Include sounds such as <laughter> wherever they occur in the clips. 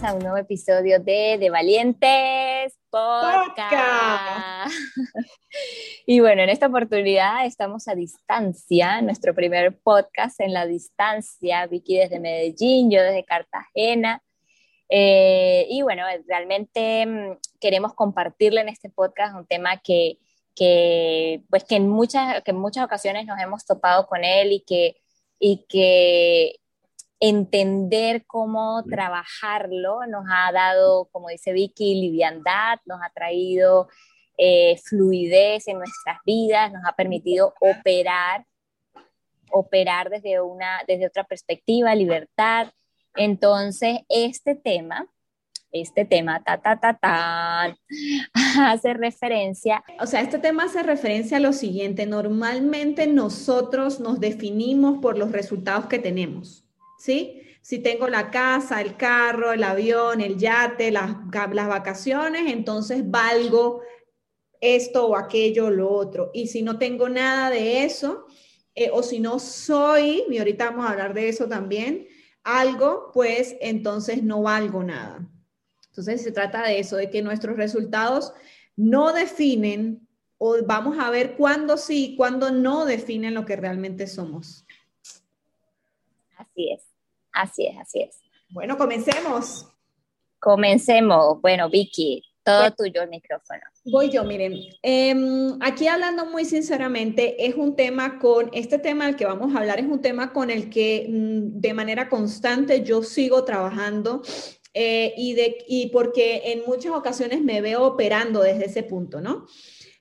A un nuevo episodio de De Valientes Podcast. <laughs> y bueno, en esta oportunidad estamos a distancia, nuestro primer podcast en la distancia, Vicky desde Medellín, yo desde Cartagena. Eh, y bueno, realmente mm, queremos compartirle en este podcast un tema que, que, pues que en muchas, que en muchas ocasiones nos hemos topado con él y que, y que entender cómo trabajarlo nos ha dado, como dice Vicky, liviandad, nos ha traído eh, fluidez en nuestras vidas, nos ha permitido operar, operar desde, una, desde otra perspectiva, libertad. Entonces, este tema, este tema, ta, ta, ta, ta, <laughs> hace referencia. O sea, este tema hace referencia a lo siguiente. Normalmente nosotros nos definimos por los resultados que tenemos. ¿Sí? Si tengo la casa, el carro, el avión, el yate, las, vacaciones, entonces valgo esto o aquello o lo otro. Y si no tengo nada de eso, eh, o si no soy, y ahorita vamos a hablar de eso también, algo, pues entonces no valgo nada. Entonces se trata de eso, de que nuestros resultados no definen o vamos a ver cuándo sí, cuándo no definen lo que realmente somos. Así es. Así es, así es. Bueno, comencemos. Comencemos. Bueno, Vicky, todo tuyo el micrófono. Voy yo, miren. Em, aquí hablando muy sinceramente, es un tema con, este tema del que vamos a hablar es un tema con el que mm, de manera constante yo sigo trabajando eh, y, de, y porque en muchas ocasiones me veo operando desde ese punto, ¿no?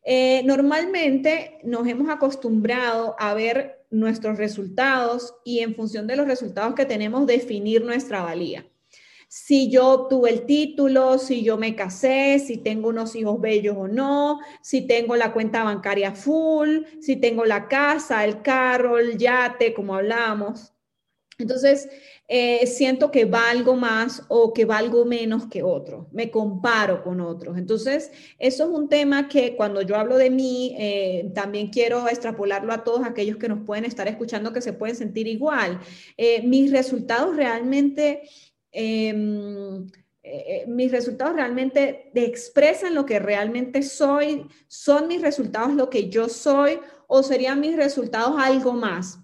Eh, normalmente nos hemos acostumbrado a ver nuestros resultados y en función de los resultados que tenemos definir nuestra valía. Si yo tuve el título, si yo me casé, si tengo unos hijos bellos o no, si tengo la cuenta bancaria full, si tengo la casa, el carro, el yate, como hablamos. Entonces, eh, siento que valgo más o que valgo menos que otro, me comparo con otros. Entonces, eso es un tema que cuando yo hablo de mí, eh, también quiero extrapolarlo a todos aquellos que nos pueden estar escuchando que se pueden sentir igual. Eh, mis resultados realmente... Em, mis resultados realmente expresan lo que realmente soy, son mis resultados lo que yo soy o serían mis resultados algo más.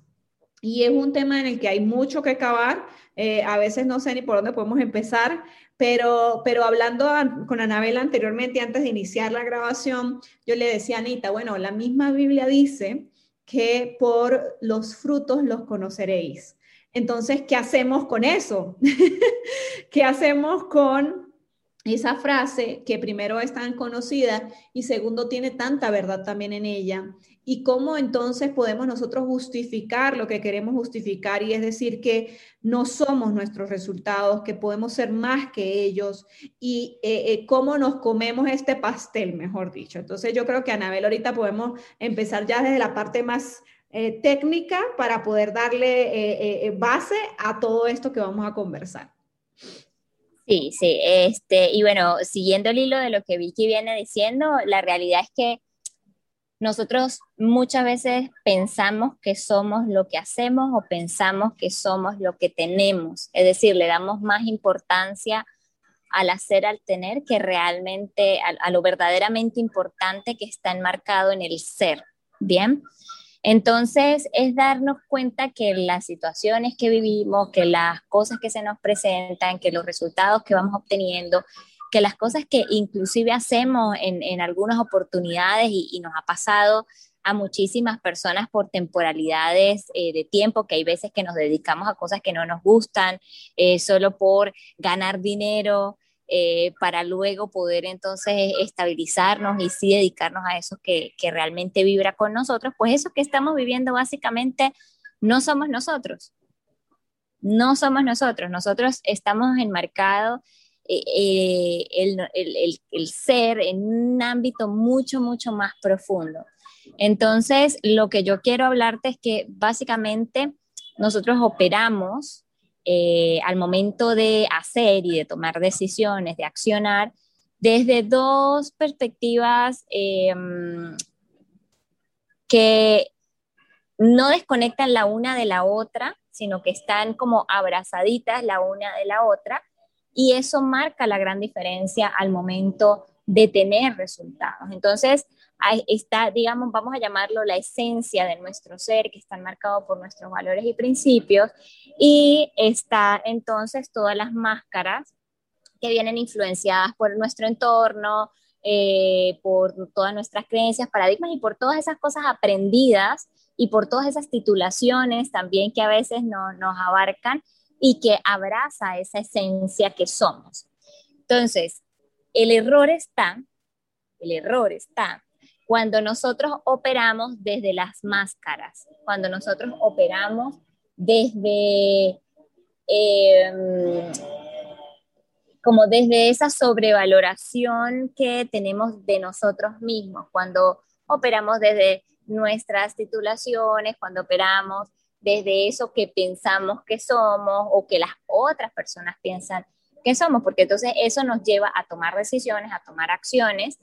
Y es un tema en el que hay mucho que acabar. Eh, a veces no sé ni por dónde podemos empezar, pero, pero hablando con Anabela anteriormente, antes de iniciar la grabación, yo le decía a Anita, bueno, la misma Biblia dice que por los frutos los conoceréis. Entonces, ¿qué hacemos con eso? <laughs> ¿Qué hacemos con esa frase que primero es tan conocida y segundo tiene tanta verdad también en ella y cómo entonces podemos nosotros justificar lo que queremos justificar y es decir que no somos nuestros resultados, que podemos ser más que ellos y eh, eh, cómo nos comemos este pastel, mejor dicho. Entonces yo creo que Anabel ahorita podemos empezar ya desde la parte más eh, técnica para poder darle base a todo esto que vamos a conversar. Sí, sí, este, y bueno, siguiendo el hilo de lo que Vicky viene diciendo, la realidad es que nosotros muchas veces pensamos que somos lo que hacemos o pensamos que somos lo que tenemos. Es decir, le damos más importancia al hacer, al tener, que realmente a, lo verdaderamente importante que está enmarcado en el ser. Bien. Entonces, es darnos cuenta que las situaciones que vivimos, que las cosas que se nos presentan, que los resultados que vamos obteniendo, que las cosas que inclusive hacemos en, algunas oportunidades y, nos ha pasado a muchísimas personas por temporalidades eh, de tiempo, que hay veces que nos dedicamos a cosas que no nos gustan, eh, solo por ganar dinero, eh, para luego poder entonces estabilizarnos y sí dedicarnos a eso que, realmente vibra con nosotros, pues eso que estamos viviendo básicamente no somos nosotros. no somos nosotros, nosotros estamos enmarcados eh, eh, el, el, ser en un ámbito mucho, mucho más profundo. Entonces, lo que yo quiero hablarte es que básicamente nosotros operamos eh, al momento de hacer y de tomar decisiones, de accionar, desde dos perspectivas que no desconectan la una de la otra, sino que están como abrazaditas la una de la otra, y eso marca la gran diferencia al momento de tener resultados. Entonces, está, digamos, vamos a llamarlo la esencia de nuestro ser, que está marcado por nuestros valores y principios, y está entonces todas las máscaras que vienen influenciadas por nuestro entorno, eh, por todas nuestras creencias, paradigmas y por todas esas cosas aprendidas y por todas esas titulaciones también que a veces no, nos abarcan y que abraza esa esencia que somos. Entonces, el error está, el error está cuando nosotros operamos desde las máscaras, cuando nosotros operamos desde, em, como desde esa sobrevaloración que tenemos de nosotros mismos, cuando operamos desde nuestras titulaciones, cuando operamos desde eso que pensamos que somos o que las otras personas piensan que somos, porque entonces eso nos lleva a tomar decisiones, a tomar acciones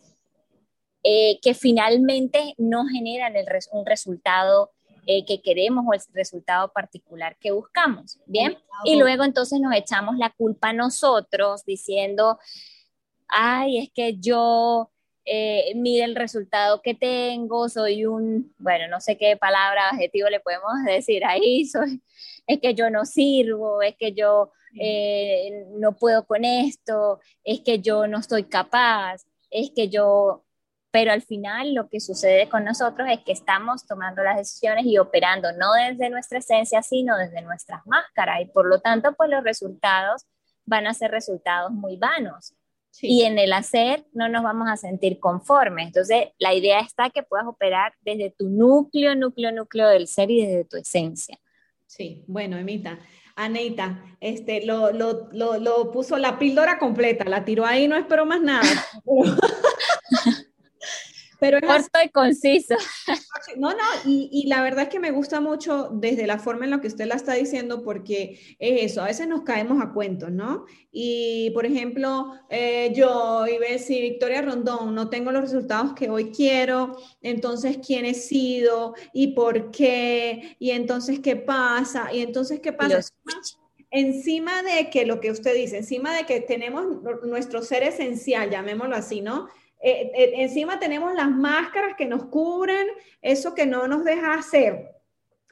eh, que finalmente no generan el un resultado eh, que queremos o el resultado particular que buscamos, ¿bien? Y luego entonces nos echamos la culpa a nosotros diciendo, ay, es que yo eh, mire el resultado que tengo, soy un, bueno, no sé qué palabra, adjetivo le podemos decir ahí, <laughs> soy, es que yo no sirvo, es que yo eh, no puedo con esto, es que yo no estoy capaz, es que yo, pero al final lo que sucede con nosotros es que estamos tomando las decisiones y operando no desde nuestra esencia, sino desde nuestras máscaras y por lo tanto, pues los resultados van a ser resultados muy vanos y en el hacer no nos vamos a sentir conformes. Entonces, la idea está que puedas operar desde tu núcleo, núcleo, núcleo del ser y desde tu esencia. Sí, bueno, Emita. Anita, este, lo, lo, lo, lo puso la píldora completa, la tiró ahí, no espero más nada. <laughs> Pero es Corto y conciso. <laughs> No, no, y, y, la verdad es que me gusta mucho desde la forma en la que usted la está diciendo, porque es eso, a veces nos caemos a cuentos, ¿no? Y, por ejemplo, eh, yo, y ve si Victoria Rondón no tengo los resultados que hoy quiero, entonces, ¿quién he sido? ¿Y por qué? ¿Y entonces qué pasa? ¿Y entonces qué pasa? Encima de que lo que usted dice, encima de que tenemos nuestro ser esencial, llamémoslo así, ¿no? Eh, eh, encima tenemos las máscaras que nos cubren eso que no nos deja hacer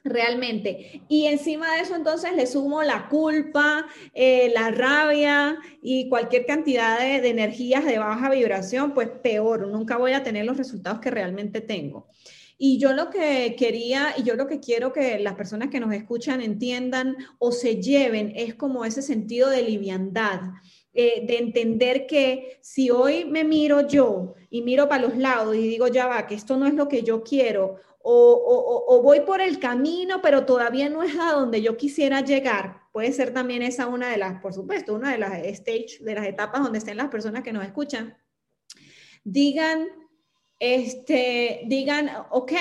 realmente. Y encima de eso entonces le sumo la culpa, eh, la rabia y cualquier cantidad de, de, energías de baja vibración, pues peor, nunca voy a tener los resultados que realmente tengo. Y yo lo que quería y yo lo que quiero que las personas que nos escuchan entiendan o se lleven es como ese sentido de liviandad eh, de entender que si hoy me miro yo y miro para los lados y digo, ya va, que esto no es lo que yo quiero, o, voy por el camino, pero todavía no es a donde yo quisiera llegar, puede ser también esa una de las, por supuesto, una de las stage, de las etapas donde estén las personas que nos escuchan, digan, este, digan, ok,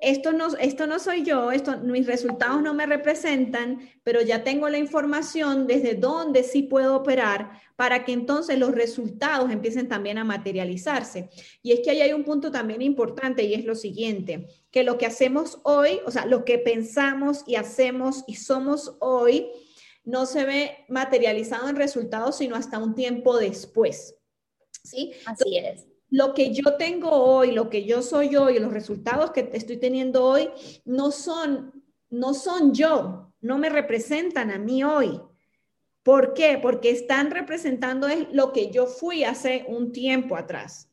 esto no, esto no soy yo, esto, mis resultados no me representan, pero ya tengo la información desde dónde sí puedo operar para que entonces los resultados empiecen también a materializarse. Y es que ahí hay un punto también importante y es lo siguiente, que lo que hacemos hoy, o sea, lo que pensamos y hacemos y somos hoy, no se ve materializado en resultados, sino hasta un tiempo después. ¿Sí? Así es lo que yo tengo hoy, lo que yo soy hoy, los resultados que estoy teniendo hoy, no son, no son yo, no me representan a mí hoy. ¿Por qué? Porque están representando es lo que yo fui hace un tiempo atrás.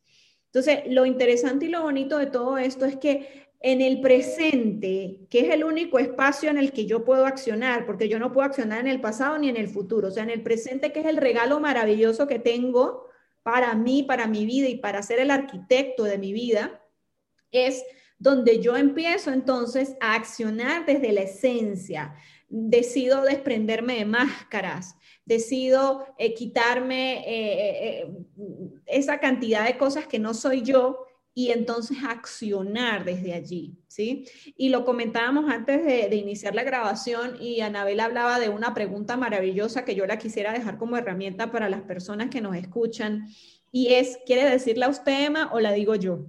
Entonces, lo interesante y lo bonito de todo esto es que en el presente, que es el único espacio en el que yo puedo accionar, porque yo no puedo accionar en el pasado ni en el futuro, o sea, en el presente, que es el regalo maravilloso que tengo, para mí, para mi vida y para ser el arquitecto de mi vida, es donde yo empiezo entonces a accionar desde la esencia. decido desprenderme de máscaras, decido eh, quitarme eh, eh, esa cantidad de cosas que no soy yo y entonces accionar desde allí, ¿sí? Y lo comentábamos antes de, de, iniciar la grabación y Anabel hablaba de una pregunta maravillosa que yo la quisiera dejar como herramienta para las personas que nos escuchan y es, ¿quiere decirla usted, Emma, o la digo yo?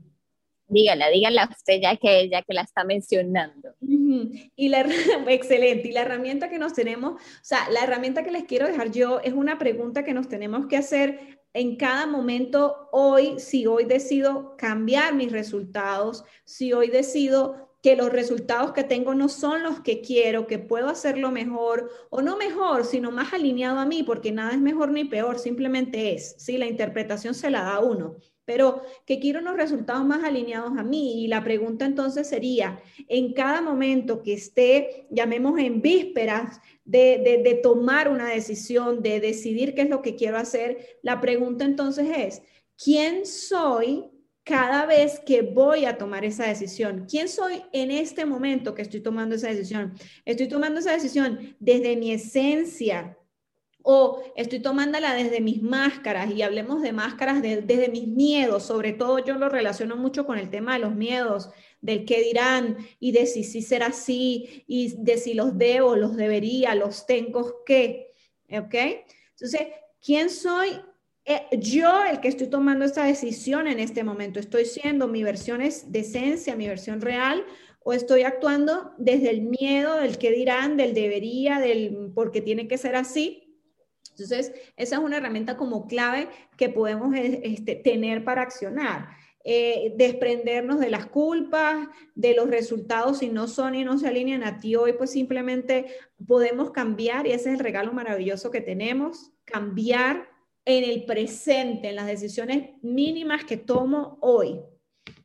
Dígala, dígala usted ya que, ya que la está mencionando. Y la, <laughs> excelente, y la herramienta que nos tenemos, o sea, la herramienta que les quiero dejar yo es una pregunta que nos tenemos que hacer en cada momento hoy, si hoy decido cambiar mis resultados, si hoy decido que los resultados que tengo no son los que quiero, que puedo hacerlo mejor o no mejor, sino más alineado a mí, porque nada es mejor ni peor, simplemente es, ¿sí? La interpretación se la da uno pero que quiero unos resultados más alineados a mí. Y la pregunta entonces sería, en cada momento que esté, llamemos en vísperas de, de, tomar una decisión, de decidir qué es lo que quiero hacer, la pregunta entonces es, ¿quién soy cada vez que voy a tomar esa decisión? ¿Quién soy en este momento que estoy tomando esa decisión? Estoy tomando esa decisión desde mi esencia, o estoy tomándola desde mis máscaras y hablemos de máscaras desde mis miedos, sobre todo yo lo relaciono mucho con el tema de los miedos, del qué dirán y de si sí será así y de si los debo, los debería, los tengo que, ¿ok? Entonces, ¿quién soy? Eh, yo el que estoy tomando esta decisión en este momento, ¿estoy siendo mi versión de esencia, mi versión real? ¿O estoy actuando desde el miedo, del qué dirán, del debería, del porque tiene que ser así? Entonces, esa es una herramienta como clave que podemos eh, este, tener para accionar. Eh, desprendernos de las culpas, de los resultados si no son y no se alinean a ti hoy, pues simplemente podemos cambiar y ese es el regalo maravilloso que tenemos, cambiar en el presente, en las decisiones mínimas que tomo hoy.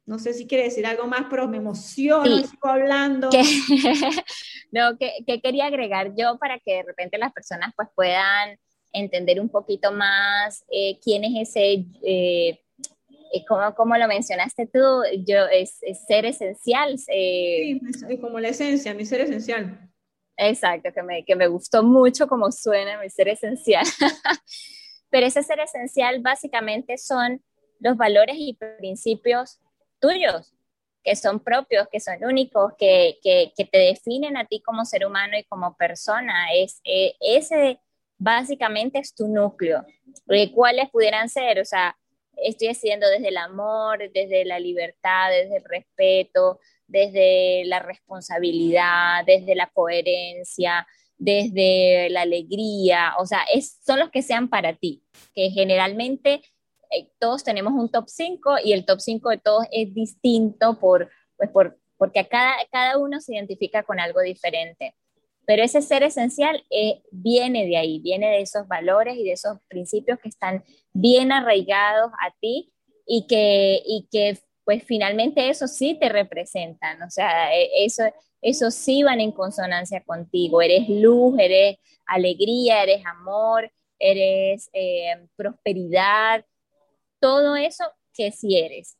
No sé si quiere decir algo más, pero me emociono, sí. sigo hablando. <laughs> no, que, quería agregar yo para que de repente las personas pues puedan entender un poquito más eh, quién es ese, eh, eh como, lo mencionaste tú, yo, es, ser esencial. Eh, sí, como la esencia, mi ser esencial. Exacto, que me, que me gustó mucho como suena mi ser esencial. <laughs> Pero ese ser esencial básicamente son los valores y principios tuyos, que son propios, que son únicos, que, que, que te definen a ti como ser humano y como persona. Es ese básicamente es tu núcleo. ¿Cuáles pudieran ser? O sea, estoy decidiendo desde el amor, desde la libertad, desde el respeto, desde la responsabilidad, desde la coherencia, desde la alegría, o sea, es, son los que sean para ti, que generalmente eh, todos tenemos un top 5 y el top 5 de todos es distinto por, pues por, porque cada, cada uno se identifica con algo diferente. Pero ese ser esencial eh, viene de ahí, viene de esos valores y de esos principios que están bien arraigados a ti y que, y que pues finalmente eso sí te representan, o sea, e, eso, eso sí van en consonancia contigo, eres luz, eres alegría, eres amor, eres eh, prosperidad, todo eso que sí eres.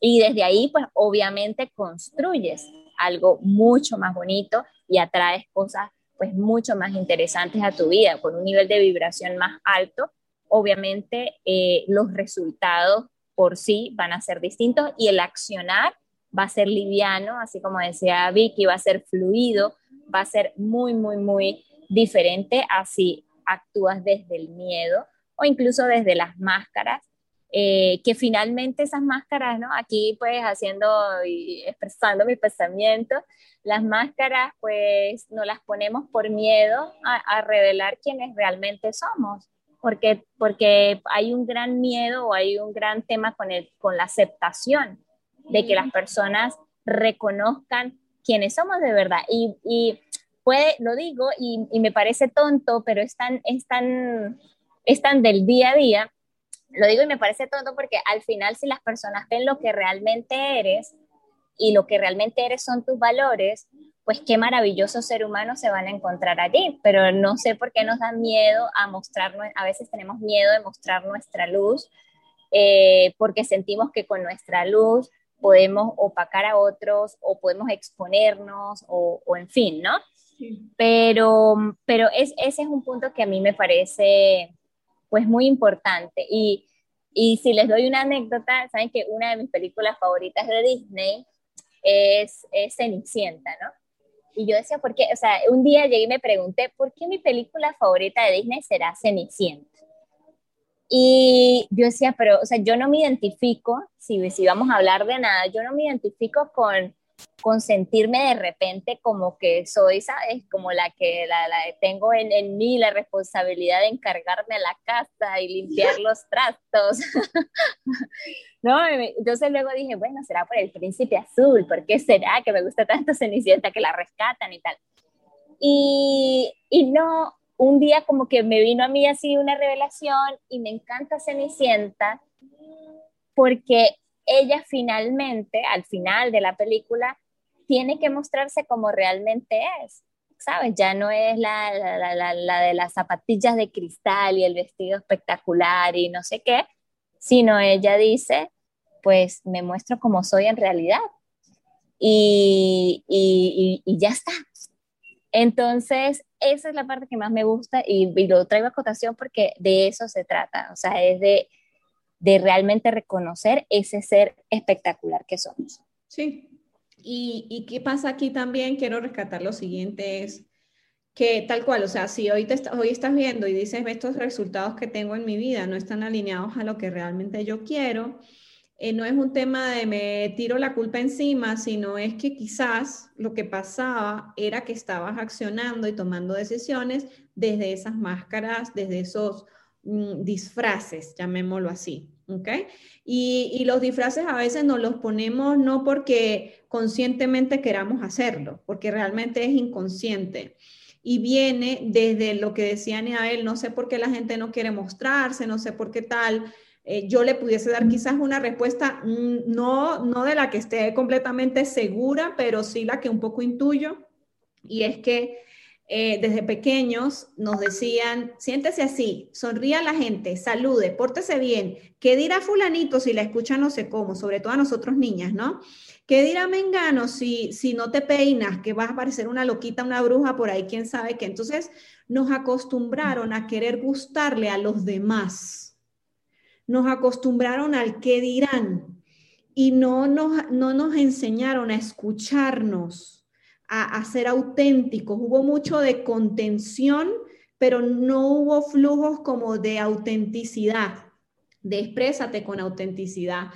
Y desde ahí, pues obviamente construyes algo mucho más bonito y atraes cosas pues mucho más interesantes a tu vida, con un nivel de vibración más alto, obviamente eh, los resultados por sí van a ser distintos y el accionar va a ser liviano, así como decía Vicky, va a ser fluido, va a ser muy, muy, muy diferente así actúas desde el miedo o incluso desde las máscaras eh, que finalmente esas máscaras, ¿no? Aquí pues haciendo y expresando mi pensamiento, las máscaras pues no las ponemos por miedo a, revelar quiénes realmente somos, porque, porque hay un gran miedo o hay un gran tema con, el, con la aceptación de que las personas reconozcan quiénes somos de verdad. Y, y puede, lo digo y, y, me parece tonto, pero es tan, es tan, es tan del día a día lo digo y me parece tonto porque al final si las personas ven lo que realmente eres y lo que realmente eres son tus valores, pues qué maravilloso ser humano se van a encontrar allí, pero no sé por qué nos da miedo a mostrar, a veces tenemos miedo de mostrar nuestra luz, eh, porque sentimos que con nuestra luz podemos opacar a otros o podemos exponernos o, o en fin, ¿no? Pero, pero es, ese es un punto que a mí me parece pues muy importante. Y, y si les doy una anécdota, saben que una de mis películas favoritas de Disney es, Cenicienta, ¿no? Y yo decía, ¿por qué? O sea, un día llegué y me pregunté, ¿por qué mi película favorita de Disney será Cenicienta? Y yo decía, pero, o sea, yo no me identifico, si, si vamos a hablar de nada, yo no me identifico con, con sentirme de repente como que soy, ¿sabes? Como la que la, la tengo en, en, mí la responsabilidad de encargarme de la casa y limpiar <laughs> los trastos. <laughs> ¿No? Entonces luego dije, bueno, será por el príncipe azul, ¿por qué será que me gusta tanto Cenicienta que la rescatan y tal? Y, y no, un día como que me vino a mí así una revelación y me encanta Cenicienta porque ella finalmente, al final de la película, tiene que mostrarse como realmente es, ¿sabes? Ya no es la, la, la, de las zapatillas de cristal y el vestido espectacular y no sé qué, sino ella dice, pues me muestro como soy en realidad. Y, y, y, y ya está, entonces, esa es la parte que más me gusta y, lo traigo a cotación porque de eso se trata, o sea, es de, de realmente reconocer ese ser espectacular que somos. Sí. Y, y, qué pasa aquí también, quiero rescatar lo siguiente, es que tal cual, o sea, si hoy, te, hoy estás viendo y dices, estos resultados que tengo en mi vida no están alineados a lo que realmente yo quiero, eh, no es un tema de me tiro la culpa encima, sino es que quizás lo que pasaba era que estabas accionando y tomando decisiones desde esas máscaras, desde esos mm, disfraces, llamémoslo así. ¿ok? Y, y, los disfraces a veces nos los ponemos no porque conscientemente queramos hacerlo, porque realmente es inconsciente. Y viene desde lo que decía Niabel, no sé por qué la gente no quiere mostrarse, no sé por qué tal, eh, yo le pudiese dar quizás una respuesta mm, no, no de la que esté completamente segura, pero sí la que un poco intuyo, y es que eh, desde pequeños nos decían, siéntese así, sonríe a la gente, salude, pórtese bien, ¿qué dirá fulanito si la escucha no sé cómo? Sobre todo a nosotros niñas, ¿no? ¿Qué dirá Mengano si, si no te peinas, que vas a parecer una loquita, una bruja por ahí, quién sabe qué? Entonces nos acostumbraron a querer gustarle a los demás nos acostumbraron al qué dirán y no nos, no nos enseñaron a escucharnos, a, ser auténticos. Hubo mucho de contención, pero no hubo flujos como de autenticidad, de exprésate con autenticidad.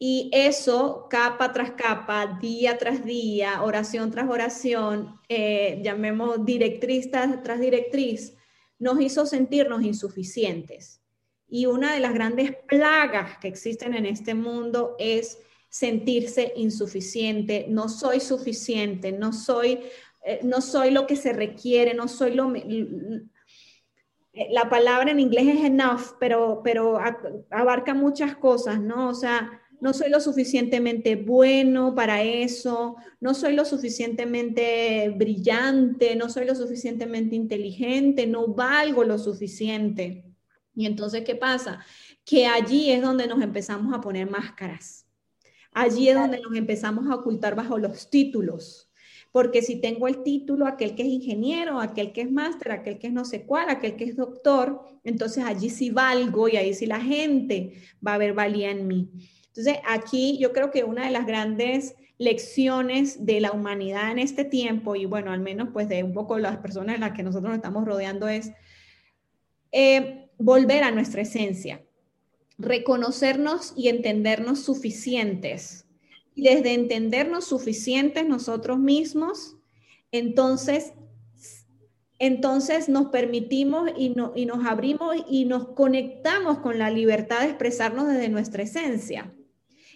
Y eso, capa tras capa, día tras día, oración tras oración, eh, llamemos directriz tras directriz, nos hizo sentirnos insuficientes. Y una de las grandes plagas que existen en este mundo es sentirse insuficiente, no soy suficiente, no soy, eh, no soy lo que se requiere, no soy lo... La palabra en inglés es enough, pero, pero abarca muchas cosas, ¿no? O sea, no soy lo suficientemente bueno para eso, no soy lo suficientemente brillante, no soy lo suficientemente inteligente, no valgo lo suficiente. Y entonces, ¿qué pasa? Que allí es donde nos empezamos a poner máscaras. Allí es donde nos empezamos a ocultar bajo los títulos. Porque si tengo el título, aquel que es ingeniero, aquel que es máster, aquel que es no sé cuál, aquel que es doctor, entonces allí sí valgo y ahí sí la gente va a ver valía en mí. Entonces aquí yo creo que una de las grandes lecciones de la humanidad en este tiempo, y bueno, al menos pues de un poco las personas en las que nosotros nos estamos rodeando es, eh, volver a nuestra esencia, reconocernos y entendernos suficientes. Y desde entendernos suficientes nosotros mismos, entonces, entonces nos permitimos y, y nos abrimos y nos conectamos con la libertad de expresarnos desde nuestra esencia.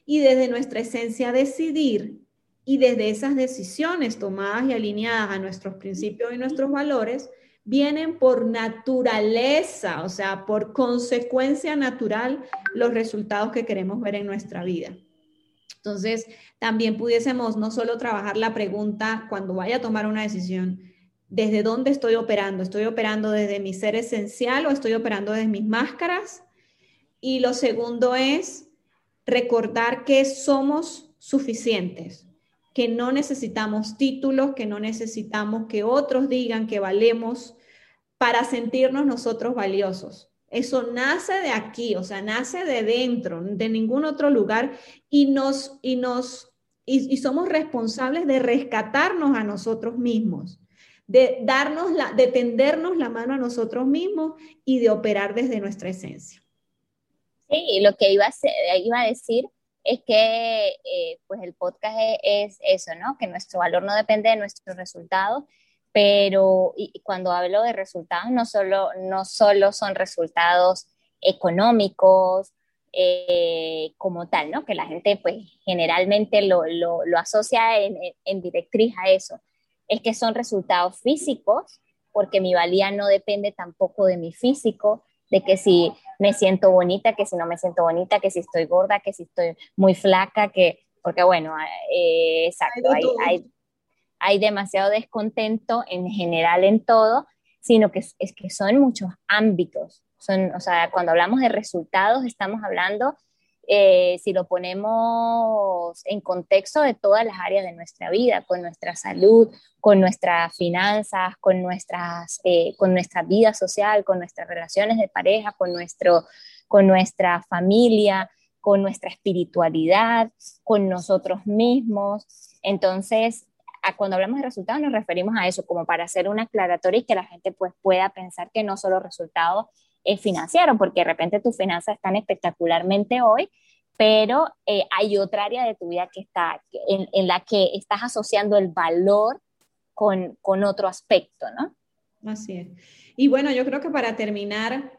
Y desde nuestra esencia decidir y desde esas decisiones tomadas y alineadas a nuestros principios y nuestros valores, vienen por naturaleza, o sea, por consecuencia natural, los resultados que queremos ver en nuestra vida. Entonces, también pudiésemos no solo trabajar la pregunta cuando vaya a tomar una decisión, ¿desde dónde estoy operando? ¿Estoy operando desde mi ser esencial o estoy operando desde mis máscaras? Y lo segundo es recordar que somos suficientes, que no necesitamos títulos, que no necesitamos que otros digan que valemos para sentirnos nosotros valiosos. Eso nace de aquí, o sea, nace de dentro, de ningún otro lugar y nos y nos y, somos responsables de rescatarnos a nosotros mismos, de darnos la de tendernos la mano a nosotros mismos y de operar desde nuestra esencia. Sí, lo que iba a, iba a decir es que eh, pues el podcast es, eso, ¿no? Que nuestro valor no depende de nuestros resultados, pero cuando hablo de resultados no solo, no solo son resultados económicos eh, como tal, ¿no? Que la gente pues generalmente lo, lo, lo asocia en, en directriz a eso, es que son resultados físicos, porque mi valía no depende tampoco de mi físico, de que si me siento bonita, que si no me siento bonita, que si estoy gorda, que si estoy muy flaca, que, porque bueno, eh, exacto, hay, hay, hay, demasiado descontento en general en todo, sino que es, que son muchos ámbitos. Son, o sea, cuando hablamos de resultados, estamos hablando eh, si lo ponemos en contexto de todas las áreas de nuestra vida, con nuestra salud, con nuestras finanzas, con, nuestras, eh, con nuestra vida social, con nuestras relaciones de pareja, con, nuestro, con nuestra familia, con nuestra espiritualidad, con nosotros mismos. Entonces, cuando hablamos de resultados nos referimos a eso, como para hacer una aclaratoria y que la gente pues, pueda pensar que no solo resultados financiero, porque de repente tus finanzas están espectacularmente hoy, pero eh, hay otra área de tu vida que está, en, la que estás asociando el valor con, con, otro aspecto, ¿no? Así es. Y bueno, yo creo que para terminar,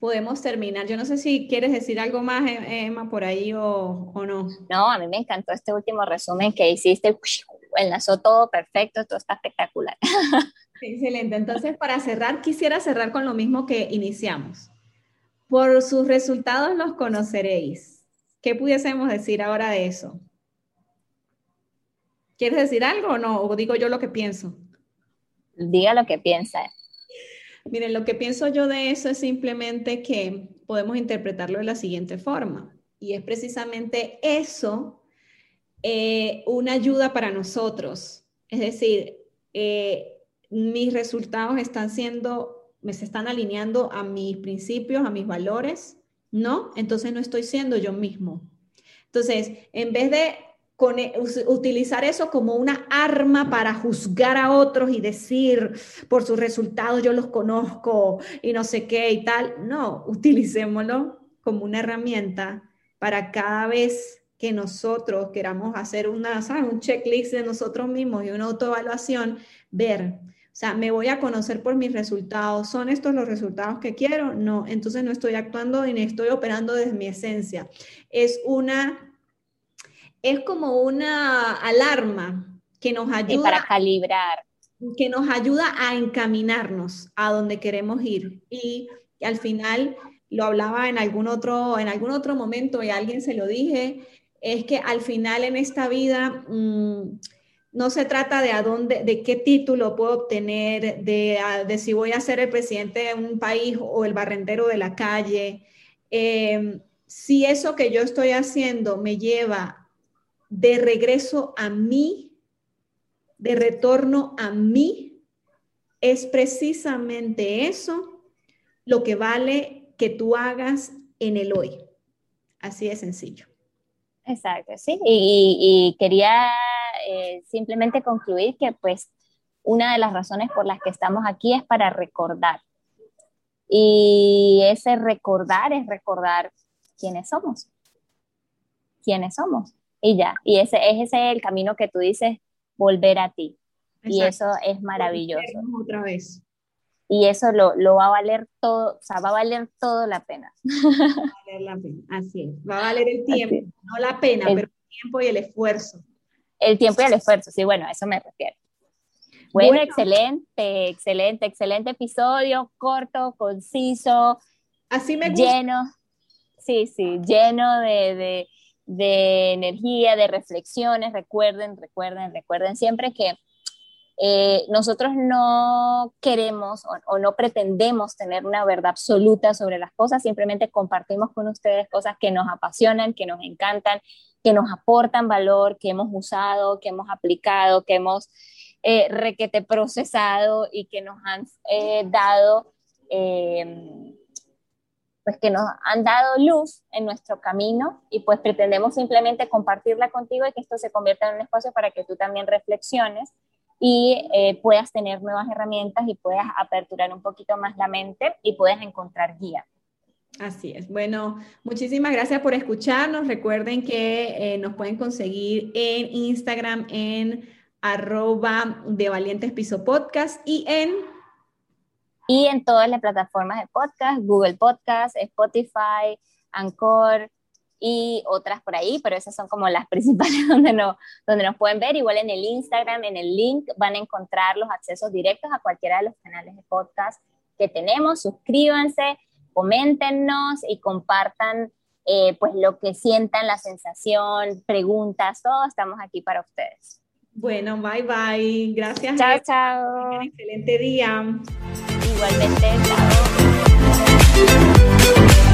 podemos terminar. Yo no sé si quieres decir algo más, e-, Emma, por ahí o, o no. No, a mí me encantó este último resumen que hiciste, enlazó todo perfecto, todo está espectacular. <laughs> Excelente. Entonces, para cerrar, quisiera cerrar con lo mismo que iniciamos. Por sus resultados los conoceréis. ¿Qué pudiésemos decir ahora de eso? ¿Quieres decir algo o no? ¿O digo yo lo que pienso? Diga lo que piensa. Miren, lo que pienso yo de eso es simplemente que podemos interpretarlo de la siguiente forma. Y es precisamente eso eh, una ayuda para nosotros. Es decir, eh, mis resultados están siendo, me se están alineando a mis principios, a mis valores, ¿no? Entonces no estoy siendo yo mismo. Entonces, en vez de utilizar eso como una arma para juzgar a otros y decir por sus resultados yo los conozco y no sé qué y tal, no, utilicémoslo como una herramienta para cada vez que nosotros queramos hacer una, un checklist de nosotros mismos y una autoevaluación, ver sea, me voy a conocer por mis resultados. ¿Son estos los resultados que quiero? No, entonces no estoy actuando y estoy operando desde mi esencia. Es una, es como una alarma que nos ayuda. para calibrar. Que nos ayuda a encaminarnos a donde queremos ir. Y, al final, lo hablaba en algún otro, en algún otro momento y a alguien se lo dije, es que al final en esta vida... Mm, no se trata de a dónde, de qué título puedo obtener, de, si voy a ser el presidente de un país o el barrendero de la calle. Em, si eso que yo estoy haciendo me lleva de regreso a mí, de retorno a mí, es precisamente eso lo que vale que tú hagas en el hoy. Así de sencillo. Exacto, sí. Y, quería eh, simplemente concluir que pues una de las razones por las que estamos aquí es para recordar. Y ese recordar es recordar quiénes somos. Quiénes somos. Y ya. Y ese es ese el camino que tú dices, volver a ti. Y eso es maravilloso. Otra vez y eso lo, lo, va a valer todo, o sea, va a valer todo la pena. <laughs> Va a valer la pena, así es, va a valer el tiempo, no la pena, pero el tiempo y el esfuerzo. El tiempo y el esfuerzo, sí, bueno, a eso me refiero. Bueno, excelente, excelente, excelente episodio, corto, conciso. Así me gusta. Lleno, sí, sí, lleno de, de, de energía, de reflexiones. Recuerden, recuerden, recuerden siempre que eh, nosotros no queremos o, no pretendemos tener una verdad absoluta sobre las cosas, simplemente compartimos con ustedes cosas que nos apasionan, que nos encantan, que nos aportan valor, que hemos usado, que hemos aplicado, que hemos eh, requete procesado y que nos han eh, dado, eh, pues que nos han dado luz en nuestro camino y pues pretendemos simplemente compartirla contigo y que esto se convierta en un espacio para que tú también reflexiones y puedas tener nuevas herramientas y puedas aperturar un poquito más la mente y puedas encontrar guía. Así es. Bueno, muchísimas gracias por escucharnos. Recuerden que nos pueden conseguir en Instagram en arroba de Valientes Piso Podcast y en... Y en todas las plataformas de podcast, Google Podcast, Spotify, Anchor y otras por ahí, pero esas son como las <laughs> principales donde, no, donde nos pueden ver. Igual en el Instagram, en el link, van a encontrar los accesos directos a cualquiera de los canales de podcast que tenemos. Suscríbanse, coméntenos y compartan eh, pues lo que sientan, la sensación, preguntas, todo estamos aquí para ustedes. Bueno, bye bye. Gracias. Chao, chao. Excelente día. Igualmente, chao.